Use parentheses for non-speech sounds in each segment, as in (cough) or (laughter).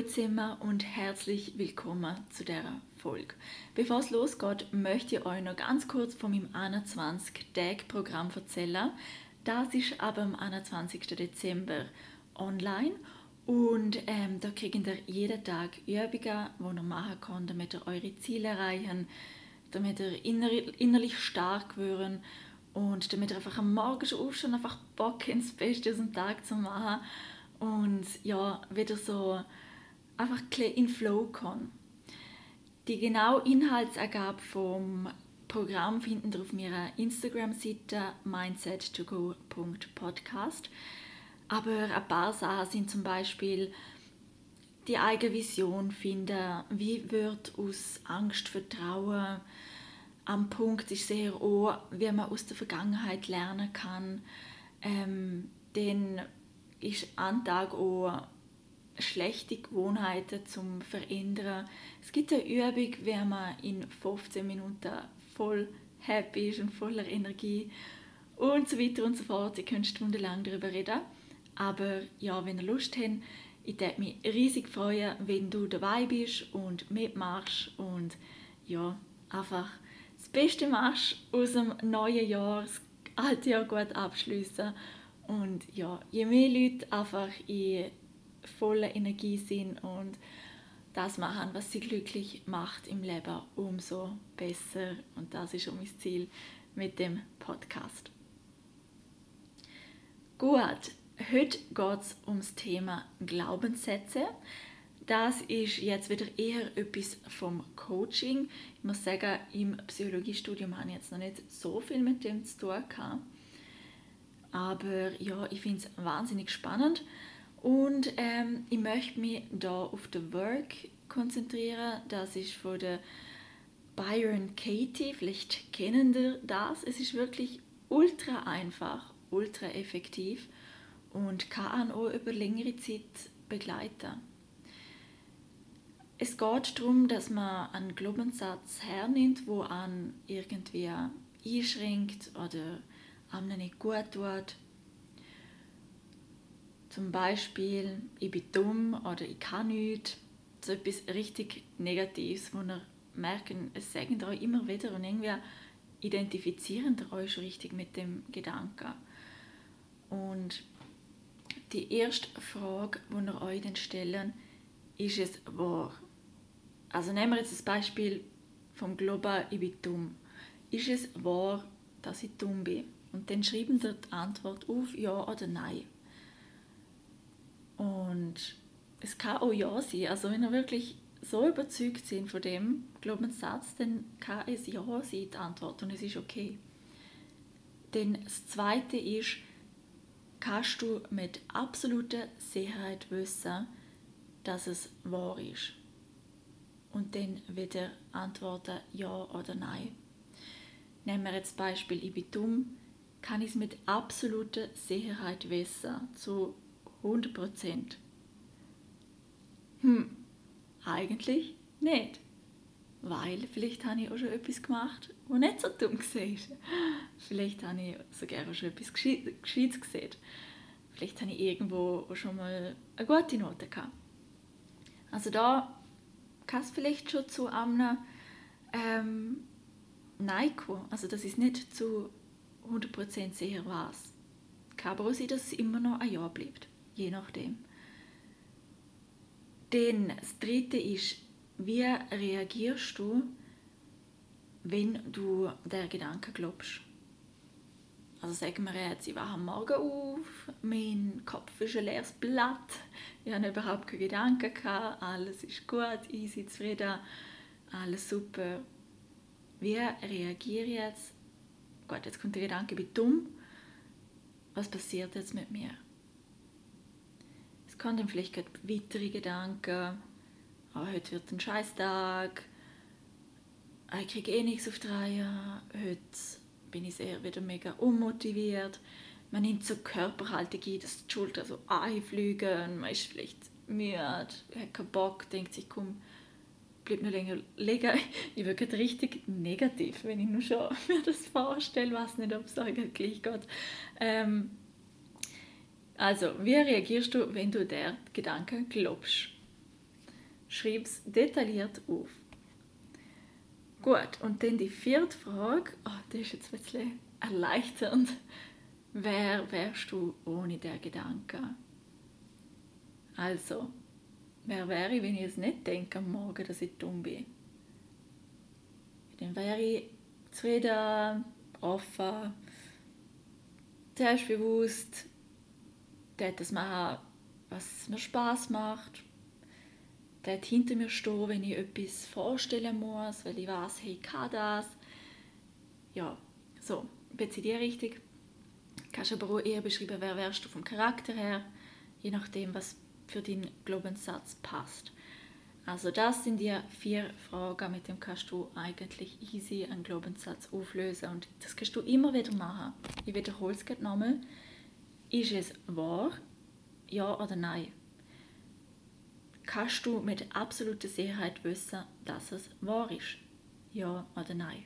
Hallo und herzlich willkommen zu der Folge. Bevor es losgeht, möchte ich euch noch ganz kurz von meinem 21-Tag-Programm erzählen. Das ist aber am 21. Dezember online und ähm, da kriegt ihr jeden Tag Übungen, die ihr machen könnt, damit ihr eure Ziele erreichen, damit ihr inner innerlich stark werden und damit ihr einfach am Morgen aufstehen, einfach Bock ins Beste aus dem Tag zu machen und ja, wieder so einfach in Flow kann. Die genaue Inhaltsangabe vom Programm finden Sie auf meiner Instagram-Seite mindset2go.podcast. Aber ein paar Sachen sind zum Beispiel die eigene Vision finden, wie wird aus Angst Vertrauen. Am Punkt ist sehr auch, wie man aus der Vergangenheit lernen kann. Ähm, dann ist ein Tag auch schlechte Gewohnheiten zum Verändern. Es gibt eine Übung, wie man in 15 Minuten voll happy ist und voller Energie und so weiter und so fort. Ihr könnt stundenlang darüber reden. Aber ja, wenn ihr Lust habt, ich würde mich riesig freuen, wenn du dabei bist und mitmachst und ja, einfach das Beste machst aus dem neuen Jahr, das alte Jahr gut abschließen und ja, je mehr Leute einfach in voller Energie sind und das machen, was sie glücklich macht im Leben, umso besser. Und das ist auch mein Ziel mit dem Podcast. Gut, heute geht es ums Thema Glaubenssätze. Das ist jetzt wieder eher etwas vom Coaching. Ich muss sagen, im Psychologiestudium habe ich jetzt noch nicht so viel mit dem zu tun gehabt. Aber ja, ich finde es wahnsinnig spannend und ähm, ich möchte mich da auf das Work konzentrieren. Das ist von der Byron Katie. Vielleicht kennen Sie das. Es ist wirklich ultra einfach, ultra effektiv und kann auch über längere Zeit begleiten. Es geht darum, dass man einen Glaubenssatz hernimmt, wo an irgendwie einschränkt oder einem nicht gut tut zum Beispiel, ich bin dumm oder ich kann nichts. So etwas richtig Negatives, wo ihr merkt, es sagen euch immer wieder und irgendwie identifizieren euch schon richtig mit dem Gedanken. Und die erste Frage, die ihr euch dann stellen, ist es wahr? Also nehmen wir jetzt das Beispiel vom Global, ich bin dumm. Ist es wahr, dass ich dumm bin? Und dann schreiben Sie die Antwort auf, ja oder nein. Und es kann auch ja sein. Also wenn ihr wirklich so überzeugt sind von dem Glaubenssatz, dann kann es ja sein, die Antwort. Und es ist okay. Denn das Zweite ist, kannst du mit absoluter Sicherheit wissen, dass es wahr ist. Und dann wieder antworten ja oder nein. Nehmen wir jetzt Beispiel, ich bin dumm, kann ich es mit absoluter Sicherheit wissen, zu 100 Prozent. Hm, eigentlich nicht. Weil vielleicht habe ich auch schon etwas gemacht, was nicht so dumm war. Vielleicht habe ich sogar auch schon etwas Gescheites gesehen. Vielleicht habe ich irgendwo auch schon mal eine gute Note gehabt. Also da kann es vielleicht schon zu einem ähm, Nein kommen. Also das ist nicht zu 100% sicher was. Kann aber auch sein, dass es immer noch ein Ja bleibt je nachdem. Denn das dritte ist, wie reagierst du, wenn du der Gedanke glaubst? Also sagen wir jetzt, ich wache am Morgen auf, mein Kopf ist ein leeres Blatt, ich habe überhaupt keine Gedanken gehabt, alles ist gut, easy, zufrieden, alles super. Wie reagiere ich jetzt? Gut, jetzt kommt der Gedanke, ich bin dumm. Was passiert jetzt mit mir? Kann dann vielleicht gerade weitere Gedanken, oh, heute wird ein Scheißtag, ich kriege eh nichts auf die Reihe, heute bin ich sehr wieder mega unmotiviert. Man nimmt so Körperhaltung ein, dass die Schultern so einfliegen, man ist vielleicht müde, hat keinen Bock, denkt sich, komm, bleib noch länger liegen. (laughs) Ich wirke richtig negativ, wenn ich nur schon (laughs) mir das vorstelle, weiß nicht, ob es euch gleich geht. Ähm, also, wie reagierst du, wenn du der Gedanken glaubst? Schreib es detailliert auf. Gut, und dann die vierte Frage, oh, das ist jetzt ein bisschen erleichternd. Wer wärst du ohne der Gedanke? Also, wer wäre ich, wenn ich es nicht denke am Morgen, dass ich dumm bin? Dann wäre ich zufrieden, offen, selbstbewusst, das machen, was mir Spaß macht, dort hinter mir stehen, wenn ich etwas vorstellen muss, weil ich weiß, hey, ich kann das. Ja, so, bin in die Richtung. Kannst aber auch eher beschreiben, wer wärst du vom Charakter her, je nachdem, was für deinen Glaubenssatz passt. Also das sind die vier Fragen, mit denen kannst du eigentlich easy einen Glaubenssatz auflösen und das kannst du immer wieder machen. Ich wiederhole es gerade nochmal. Ist es wahr? Ja oder nein? kannst du mit absoluter Sicherheit wissen, dass es wahr ist. Ja oder nein.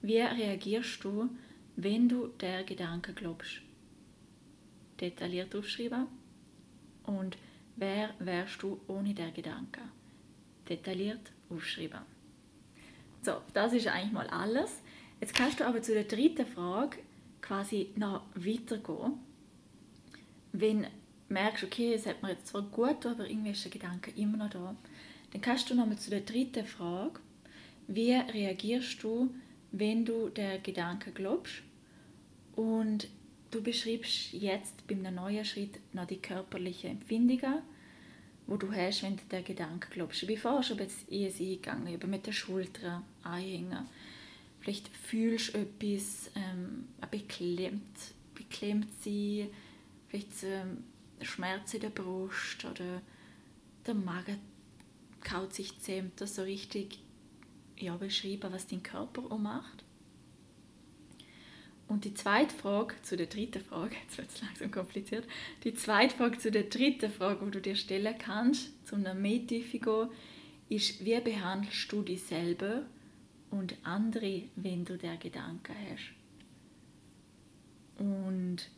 Wie reagierst du, wenn du der Gedanke glaubst? Detailliert aufschreiben. Und wer wärst du ohne der Gedanke? Detailliert aufschreiben. So, das ist eigentlich mal alles. Jetzt kannst du aber zu der dritten Frage quasi noch weitergehen. Wenn merkst, okay, es hat mir jetzt zwar gut, aber irgendwie ist der Gedanke immer noch da, dann kannst du nochmal zu der dritten Frage, wie reagierst du, wenn du der Gedanke glaubst und du beschreibst jetzt beim neuen Schritt noch die körperlichen Empfindungen, wo du hast, wenn du der Gedanke glaubst. Wie vorher schon jetzt eingegangen, eben mit den Schultern einhängen. Vielleicht fühlst du etwas ähm, beklemmt, beklemmt sein, vielleicht ähm, Schmerz in der Brust oder der Magen kaut sich zähmt, das so richtig ja, beschreiben, was dein Körper auch macht. Und die zweite Frage zu der dritten Frage, (laughs) jetzt wird es langsam kompliziert, die zweite Frage zu der dritten Frage, die du dir stellen kannst, zum mehr Tiefe gehen, ist, wie behandelst du dich selber und andere, wenn du der Gedanken hast? Und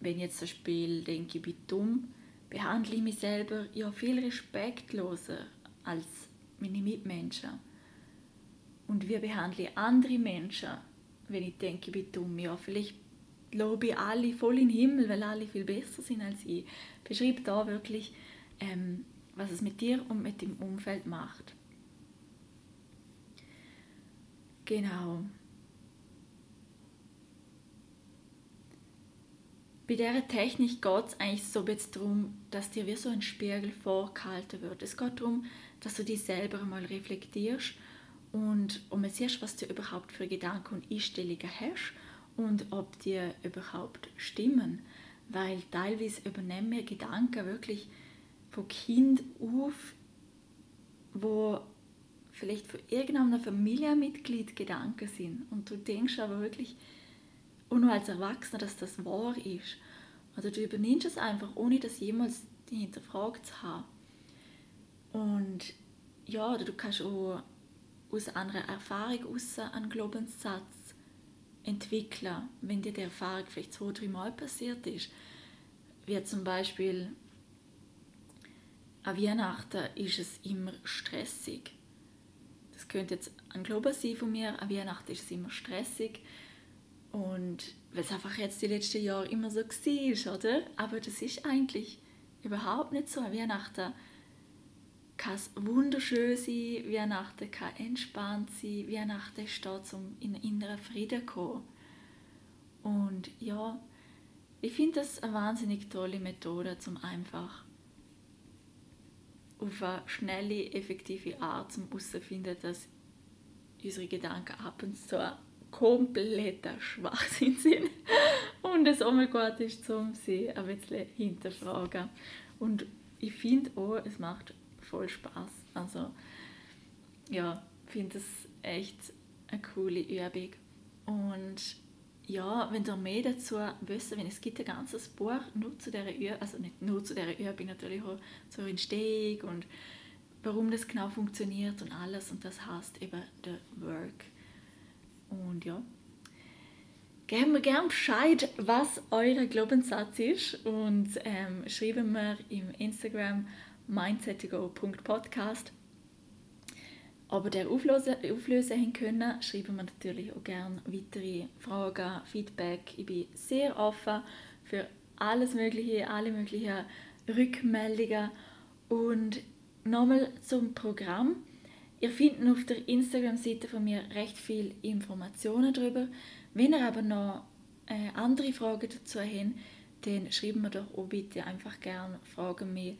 wenn ich jetzt zum Beispiel denke, ich bin dumm, behandle ich mich selber ja viel respektloser als meine Mitmenschen. Und wie behandle ich andere Menschen, wenn ich denke, ich bin dumm? Ja, vielleicht lobe ich alle voll in den Himmel, weil alle viel besser sind als ich. Beschreib da wirklich, ähm, was es mit dir und mit dem Umfeld macht. Genau. bei dieser Technik geht es eigentlich so ein darum, dass dir wie so ein Spiegel vorgehalten wird. Es geht darum, dass du dich selber einmal reflektierst und um siehst, was du überhaupt für Gedanken und Einstellungen hast und ob die überhaupt stimmen. Weil teilweise übernehmen wir Gedanken wirklich von Kind auf, wo vielleicht für irgendeinem Familienmitglied Gedanken sind. Und du denkst aber wirklich, und nur als Erwachsener, dass das wahr ist. Oder du übernimmst es einfach, ohne das jemals hinterfragt zu haben. Und ja, oder du kannst auch aus einer Erfahrung aus einen Glaubenssatz entwickeln, wenn dir die Erfahrung vielleicht zwei, drei Mal passiert ist. Wie zum Beispiel an Weihnachten ist es immer stressig. Das könnte jetzt ein Glauben sein von mir, an Weihnachten ist es immer stressig und weil es einfach jetzt die letzten Jahre immer so war, oder? Aber das ist eigentlich überhaupt nicht so. Weihnachten kann es wunderschön sein, Weihnachten kann entspannt sein, Weihnachten steht um in inneren Frieden zu kommen. Und ja, ich finde das eine wahnsinnig tolle Methode, um einfach auf eine schnelle, effektive Art zum herauszufinden, dass unsere Gedanken ab und zu kompletter Schwachsinn sind und es auch mal gut ist, um sie ein bisschen hinterfragen Und ich finde auch, es macht voll Spaß. Also ja, finde es echt eine coole Übung. Und ja, wenn ihr mehr dazu wissen wenn es gibt ein ganzes Buch nur zu dieser Übung, also nicht nur zu dieser Übung, natürlich auch zur Entstehung und warum das genau funktioniert und alles und das heißt eben The Work. Und ja, geben mir gerne Bescheid, was euer Glaubenssatz ist und ähm, schreiben mir im Instagram mindsettogo.podcast aber der auflösen, auflösen können, schreiben wir natürlich auch gerne weitere Fragen, Feedback. Ich bin sehr offen für alles Mögliche, alle möglichen Rückmeldungen. Und nochmal zum Programm. Ihr findet auf der Instagram-Seite von mir recht viele Informationen darüber. Wenn ihr aber noch äh, andere Fragen dazu habt, dann schreiben wir doch auch bitte einfach gerne Fragen mir.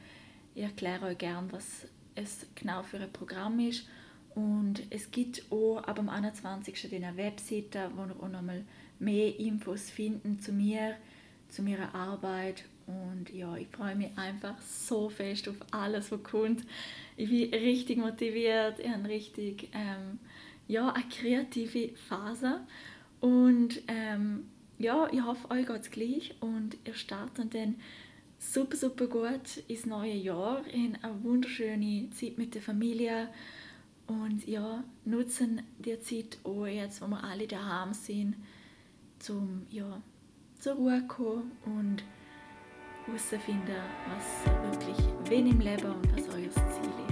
Ich erkläre euch gerne, was es genau für ein Programm ist und es gibt auch ab dem 21. eine Webseite, wo ihr auch nochmal mehr Infos finden zu mir, zu meiner Arbeit. Und ja, ich freue mich einfach so fest auf alles, was kommt. Ich bin richtig motiviert, ich habe richtig ähm, ja, eine kreative Phase. Und ähm, ja, ich hoffe, euch geht es gleich und ihr startet dann super, super gut ins neue Jahr in eine wunderschöne Zeit mit der Familie und ja, nutzen die Zeit auch jetzt, wo wir alle daheim sind, zum ja, zur Ruhe kommen und herausfinden, was wirklich wen im Leben und was euer Ziel ist.